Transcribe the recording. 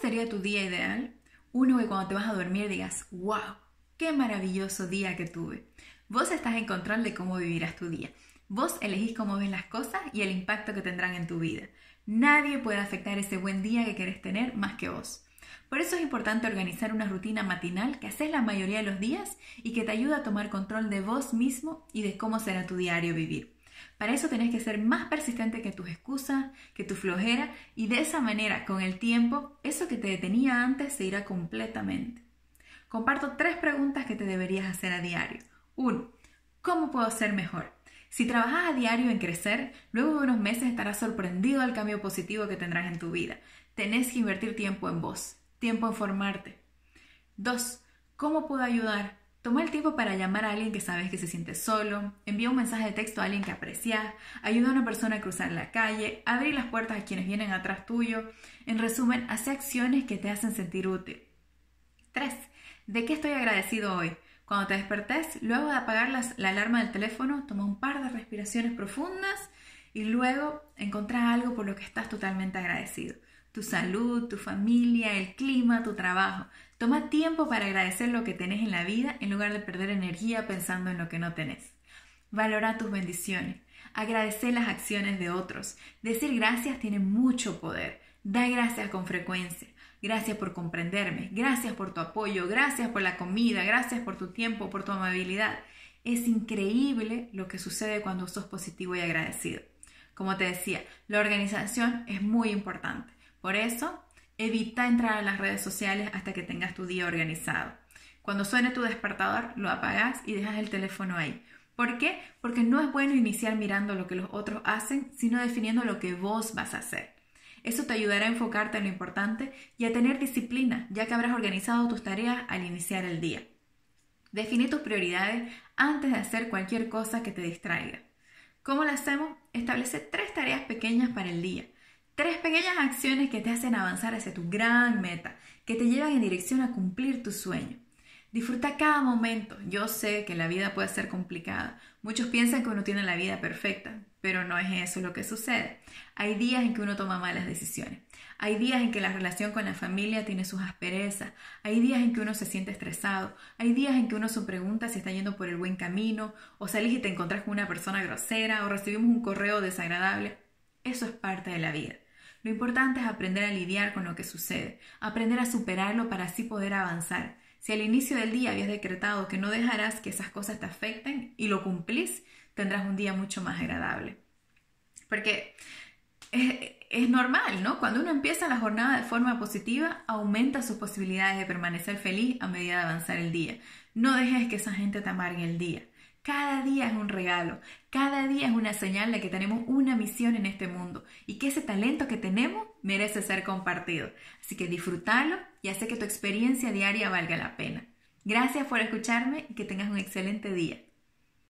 sería tu día ideal? Uno que cuando te vas a dormir digas, wow, qué maravilloso día que tuve. Vos estás en control de cómo vivirás tu día. Vos elegís cómo ves las cosas y el impacto que tendrán en tu vida. Nadie puede afectar ese buen día que querés tener más que vos. Por eso es importante organizar una rutina matinal que haces la mayoría de los días y que te ayuda a tomar control de vos mismo y de cómo será tu diario vivir. Para eso tenés que ser más persistente que tus excusas, que tu flojera y de esa manera, con el tiempo, eso que te detenía antes se irá completamente. Comparto tres preguntas que te deberías hacer a diario. 1. ¿Cómo puedo ser mejor? Si trabajas a diario en crecer, luego de unos meses estarás sorprendido del cambio positivo que tendrás en tu vida. Tenés que invertir tiempo en vos, tiempo en formarte. 2. ¿Cómo puedo ayudar? Toma el tiempo para llamar a alguien que sabes que se siente solo, envía un mensaje de texto a alguien que aprecias, ayuda a una persona a cruzar la calle, abrir las puertas a quienes vienen atrás tuyo. En resumen, hace acciones que te hacen sentir útil. 3. ¿De qué estoy agradecido hoy? Cuando te despertes, luego de apagar la alarma del teléfono, toma un par de respiraciones profundas y luego encontrá algo por lo que estás totalmente agradecido. Tu salud, tu familia, el clima, tu trabajo. Toma tiempo para agradecer lo que tenés en la vida en lugar de perder energía pensando en lo que no tenés. Valora tus bendiciones. Agradecer las acciones de otros. Decir gracias tiene mucho poder. Da gracias con frecuencia. Gracias por comprenderme, gracias por tu apoyo, gracias por la comida, gracias por tu tiempo, por tu amabilidad. Es increíble lo que sucede cuando sos positivo y agradecido. Como te decía, la organización es muy importante. Por eso, evita entrar a las redes sociales hasta que tengas tu día organizado. Cuando suene tu despertador, lo apagas y dejas el teléfono ahí. ¿Por qué? Porque no es bueno iniciar mirando lo que los otros hacen, sino definiendo lo que vos vas a hacer. Eso te ayudará a enfocarte en lo importante y a tener disciplina, ya que habrás organizado tus tareas al iniciar el día. Define tus prioridades antes de hacer cualquier cosa que te distraiga. ¿Cómo lo hacemos? Establece tres tareas pequeñas para el día. Tres pequeñas acciones que te hacen avanzar hacia tu gran meta, que te llevan en dirección a cumplir tu sueño. Disfruta cada momento. Yo sé que la vida puede ser complicada. Muchos piensan que uno tiene la vida perfecta, pero no es eso lo que sucede. Hay días en que uno toma malas decisiones. Hay días en que la relación con la familia tiene sus asperezas. Hay días en que uno se siente estresado. Hay días en que uno se pregunta si está yendo por el buen camino, o salís y te encontrás con una persona grosera, o recibimos un correo desagradable. Eso es parte de la vida. Lo importante es aprender a lidiar con lo que sucede, aprender a superarlo para así poder avanzar. Si al inicio del día habías decretado que no dejarás que esas cosas te afecten y lo cumplís, tendrás un día mucho más agradable. Porque es, normal, ¿no? Cuando uno empieza la jornada de forma positiva, aumenta sus posibilidades de permanecer feliz a medida de avanzar el día. No dejes que esa gente te amargue el día. Cada día es un regalo, cada día es una señal de que tenemos una misión en este mundo y que ese talento que tenemos merece ser compartido. Así que disfrútalo y hace que tu experiencia diaria valga la pena. Gracias por escucharme y que tengas un excelente día.